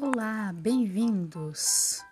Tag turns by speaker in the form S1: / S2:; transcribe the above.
S1: Olá, bem-vindos!